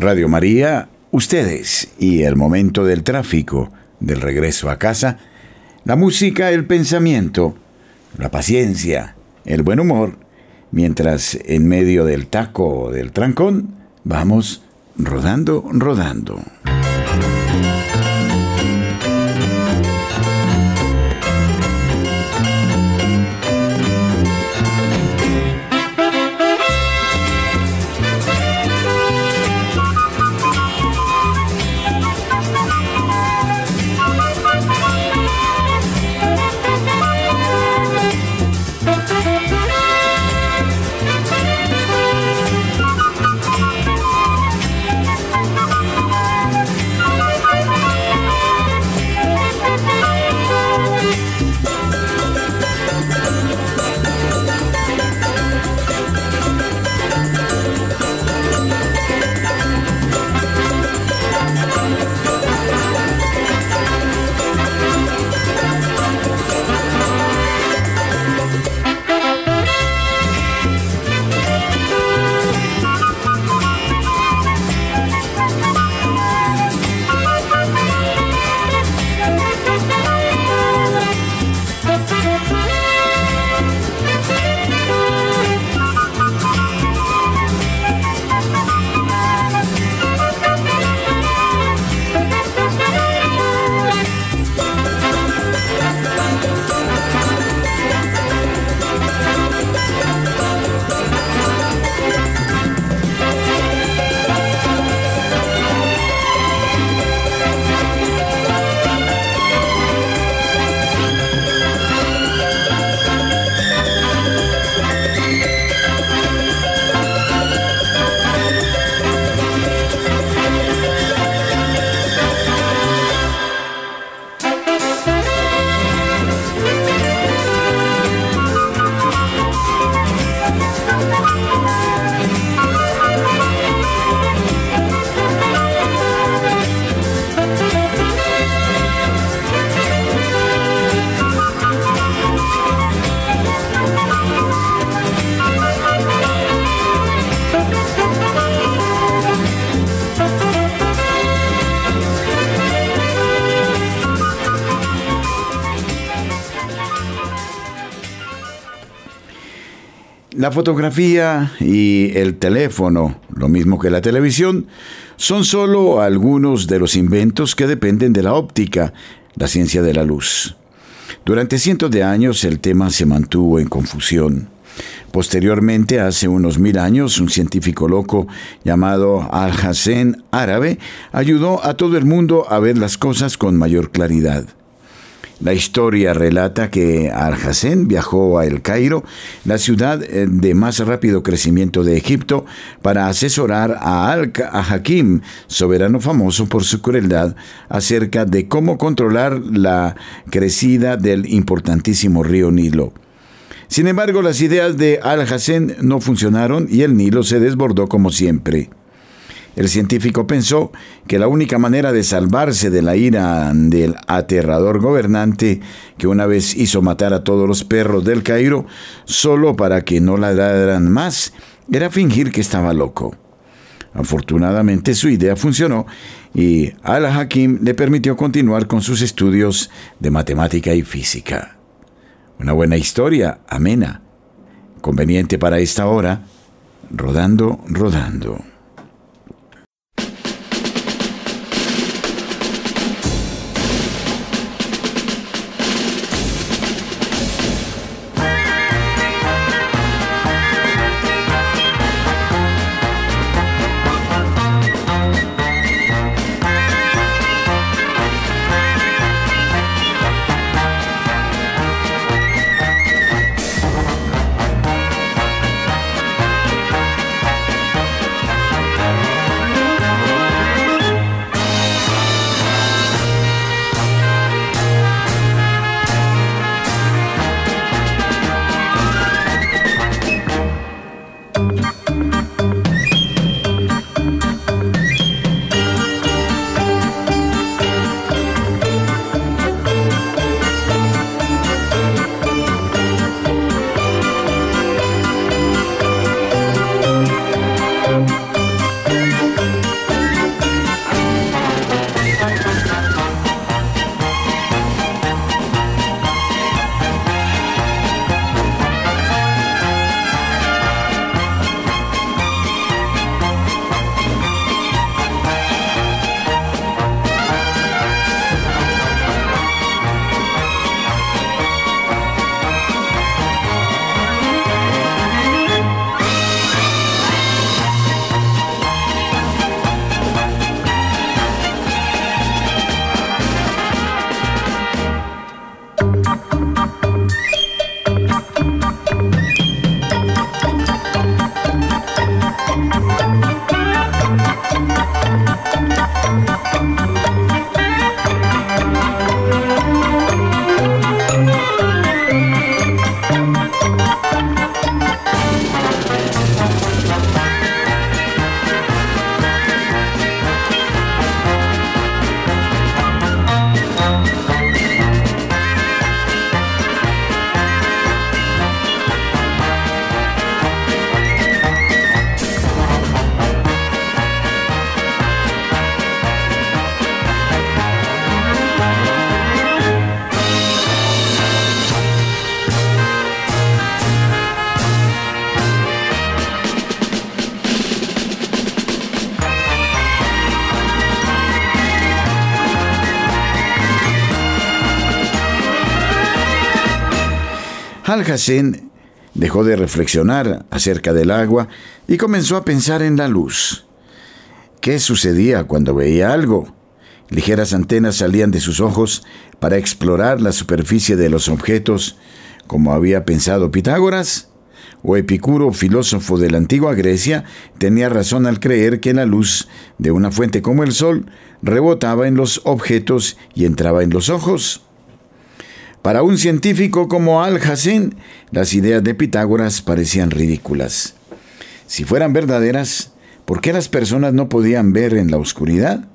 Radio María, ustedes y el momento del tráfico, del regreso a casa, la música, el pensamiento, la paciencia, el buen humor, mientras en medio del taco o del trancón vamos rodando, rodando. La fotografía y el teléfono, lo mismo que la televisión, son solo algunos de los inventos que dependen de la óptica, la ciencia de la luz. Durante cientos de años el tema se mantuvo en confusión. Posteriormente, hace unos mil años, un científico loco llamado Al-Hassan Árabe ayudó a todo el mundo a ver las cosas con mayor claridad. La historia relata que Al-Hassan viajó a El Cairo, la ciudad eh, de más rápido crecimiento de Egipto, para asesorar a Al-Hakim, soberano famoso por su crueldad, acerca de cómo controlar la crecida del importantísimo río Nilo. Sin embargo, las ideas de Al-Hassan no funcionaron y el Nilo se desbordó como siempre. El científico pensó que la única manera de salvarse de la ira del aterrador gobernante que una vez hizo matar a todos los perros del Cairo solo para que no ladraran más era fingir que estaba loco. Afortunadamente su idea funcionó y Al-Hakim le permitió continuar con sus estudios de matemática y física. Una buena historia, amena, conveniente para esta hora, rodando, rodando. Al-Hassan dejó de reflexionar acerca del agua y comenzó a pensar en la luz. ¿Qué sucedía cuando veía algo? Ligeras antenas salían de sus ojos para explorar la superficie de los objetos, como había pensado Pitágoras. O Epicuro, filósofo de la antigua Grecia, tenía razón al creer que la luz de una fuente como el sol rebotaba en los objetos y entraba en los ojos. Para un científico como Al-Hassan, las ideas de Pitágoras parecían ridículas. Si fueran verdaderas, ¿por qué las personas no podían ver en la oscuridad?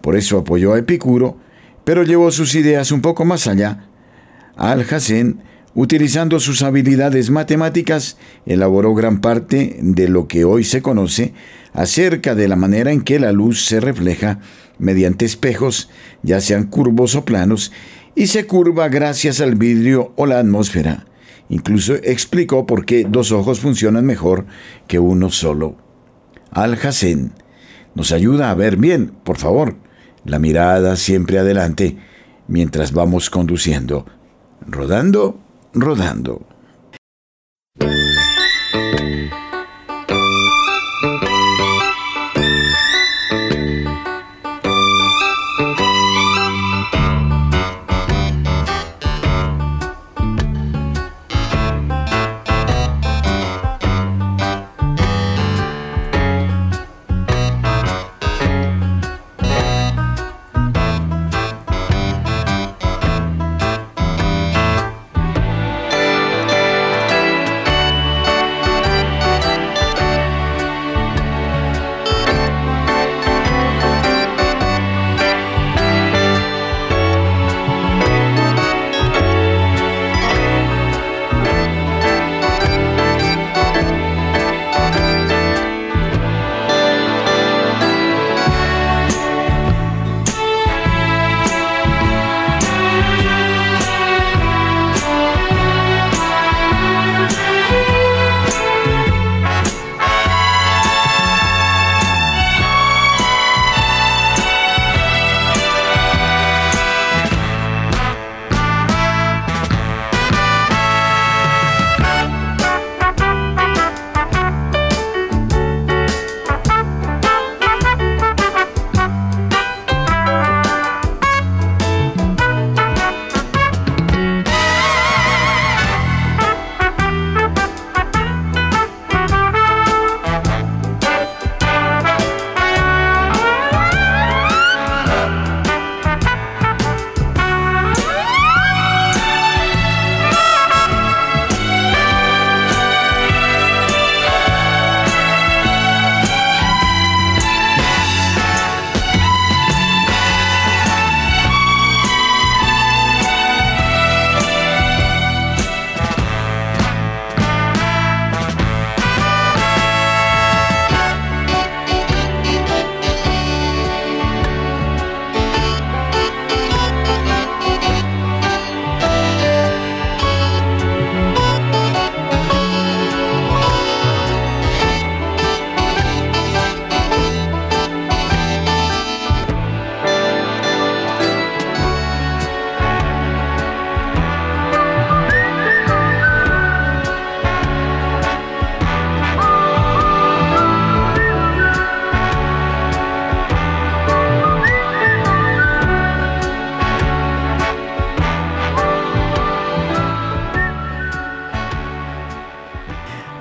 Por eso apoyó a Epicuro, pero llevó sus ideas un poco más allá. Al-Hassan, utilizando sus habilidades matemáticas, elaboró gran parte de lo que hoy se conoce acerca de la manera en que la luz se refleja mediante espejos, ya sean curvos o planos, y se curva gracias al vidrio o la atmósfera. Incluso explicó por qué dos ojos funcionan mejor que uno solo. Al-Hassan nos ayuda a ver bien, por favor. La mirada siempre adelante mientras vamos conduciendo. Rodando, rodando.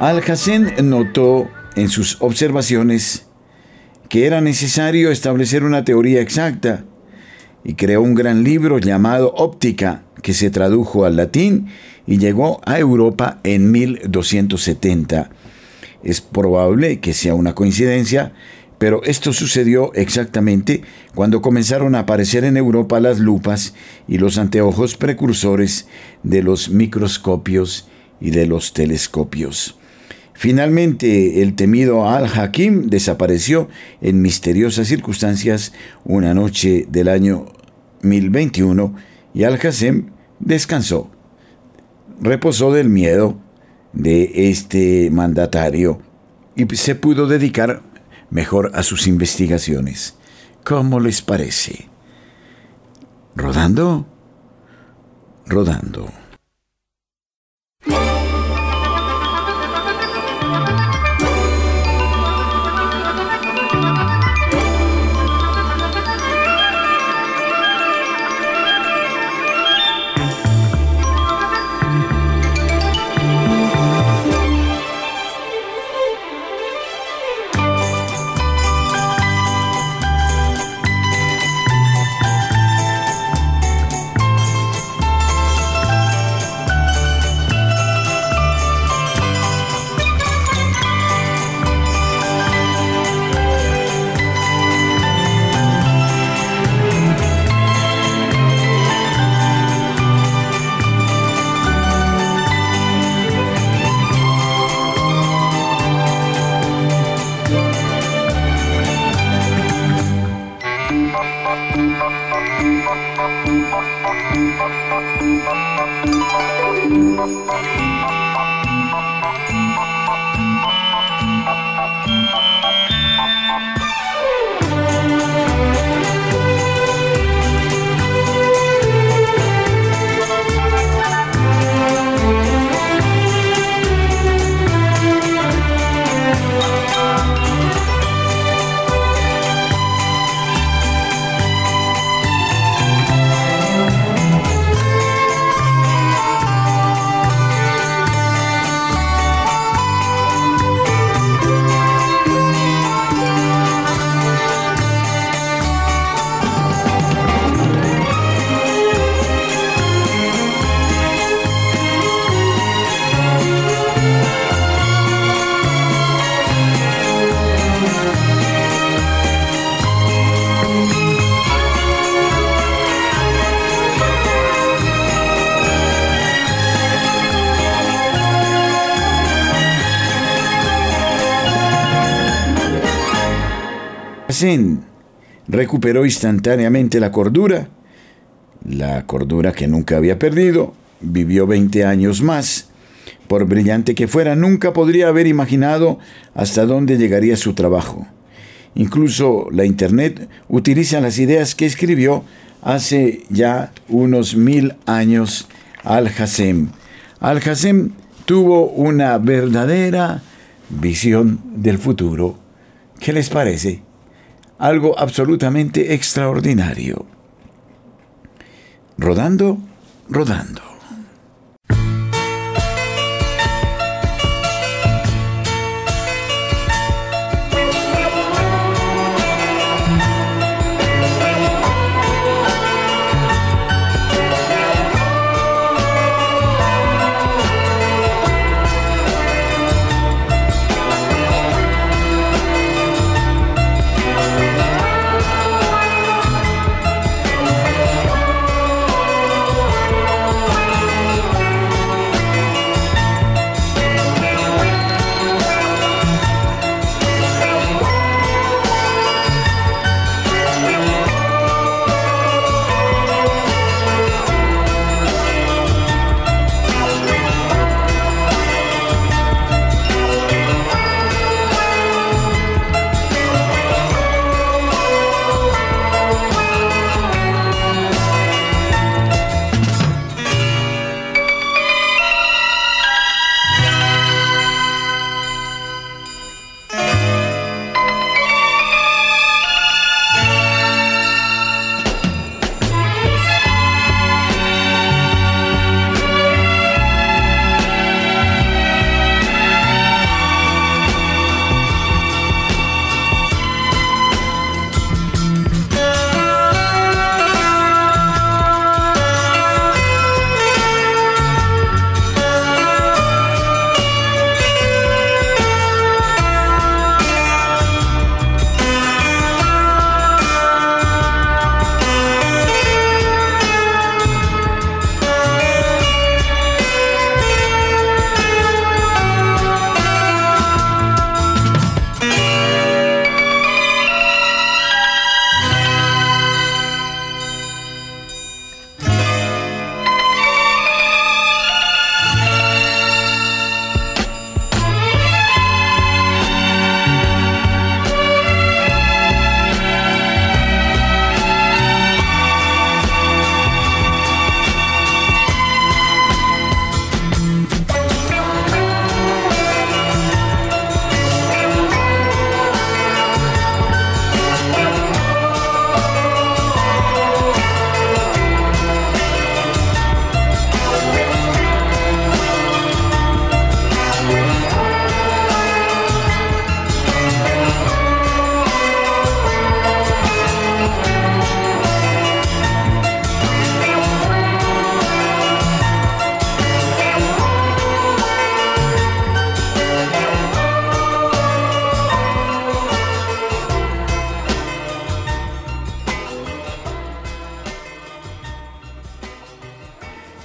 Al-Hassan notó en sus observaciones que era necesario establecer una teoría exacta y creó un gran libro llamado Óptica, que se tradujo al latín y llegó a Europa en 1270. Es probable que sea una coincidencia, pero esto sucedió exactamente cuando comenzaron a aparecer en Europa las lupas y los anteojos precursores de los microscopios y de los telescopios. Finalmente, el temido Al-Hakim desapareció en misteriosas circunstancias una noche del año 1021 y Al-Hassem descansó. Reposó del miedo de este mandatario y se pudo dedicar mejor a sus investigaciones. ¿Cómo les parece? ¿Rodando? Rodando. Recuperó instantáneamente la cordura, la cordura que nunca había perdido, vivió 20 años más. Por brillante que fuera, nunca podría haber imaginado hasta dónde llegaría su trabajo. Incluso la Internet utiliza las ideas que escribió hace ya unos mil años Al-Hassem. Al-Hassem tuvo una verdadera visión del futuro. ¿Qué les parece? Algo absolutamente extraordinario. Rodando, rodando.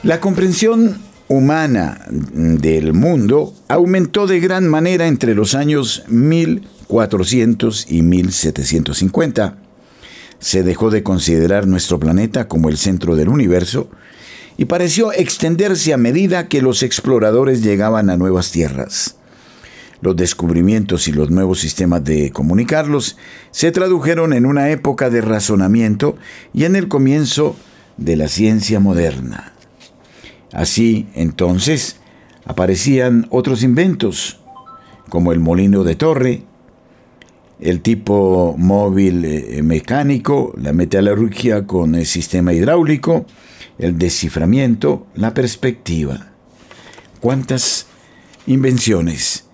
La comprensión humana del mundo aumentó de gran manera entre los años 1400 y 1750. Se dejó de considerar nuestro planeta como el centro del universo y pareció extenderse a medida que los exploradores llegaban a nuevas tierras. Los descubrimientos y los nuevos sistemas de comunicarlos se tradujeron en una época de razonamiento y en el comienzo de la ciencia moderna. Así, entonces, aparecían otros inventos, como el molino de torre, el tipo móvil eh, mecánico, la metalurgia con el sistema hidráulico, el desciframiento, la perspectiva. ¿Cuántas invenciones?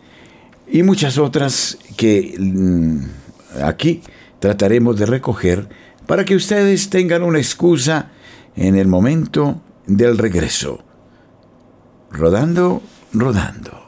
y muchas otras que mm, aquí trataremos de recoger para que ustedes tengan una excusa en el momento del regreso. Rodando, rodando.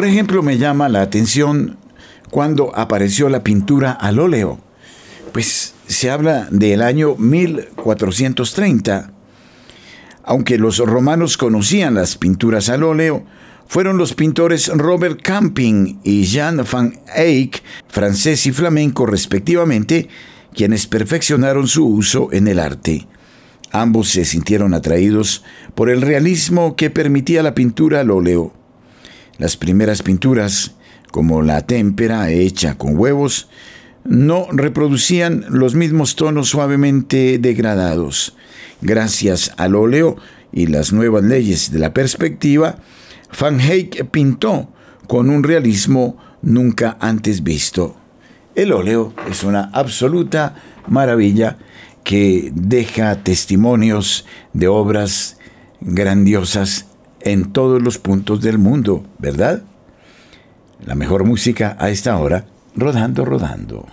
Por ejemplo, me llama la atención cuando apareció la pintura al óleo. Pues se habla del año 1430. Aunque los romanos conocían las pinturas al óleo, fueron los pintores Robert Camping y Jean van Eyck, francés y flamenco respectivamente, quienes perfeccionaron su uso en el arte. Ambos se sintieron atraídos por el realismo que permitía la pintura al óleo. Las primeras pinturas, como la témpera hecha con huevos, no reproducían los mismos tonos suavemente degradados. Gracias al óleo y las nuevas leyes de la perspectiva, Van Eyck pintó con un realismo nunca antes visto. El óleo es una absoluta maravilla que deja testimonios de obras grandiosas en todos los puntos del mundo, ¿verdad? La mejor música a esta hora, rodando, rodando.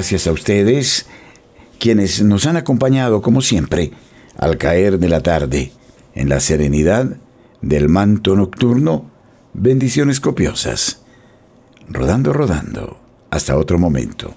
Gracias a ustedes, quienes nos han acompañado como siempre al caer de la tarde, en la serenidad del manto nocturno, bendiciones copiosas. Rodando, rodando. Hasta otro momento.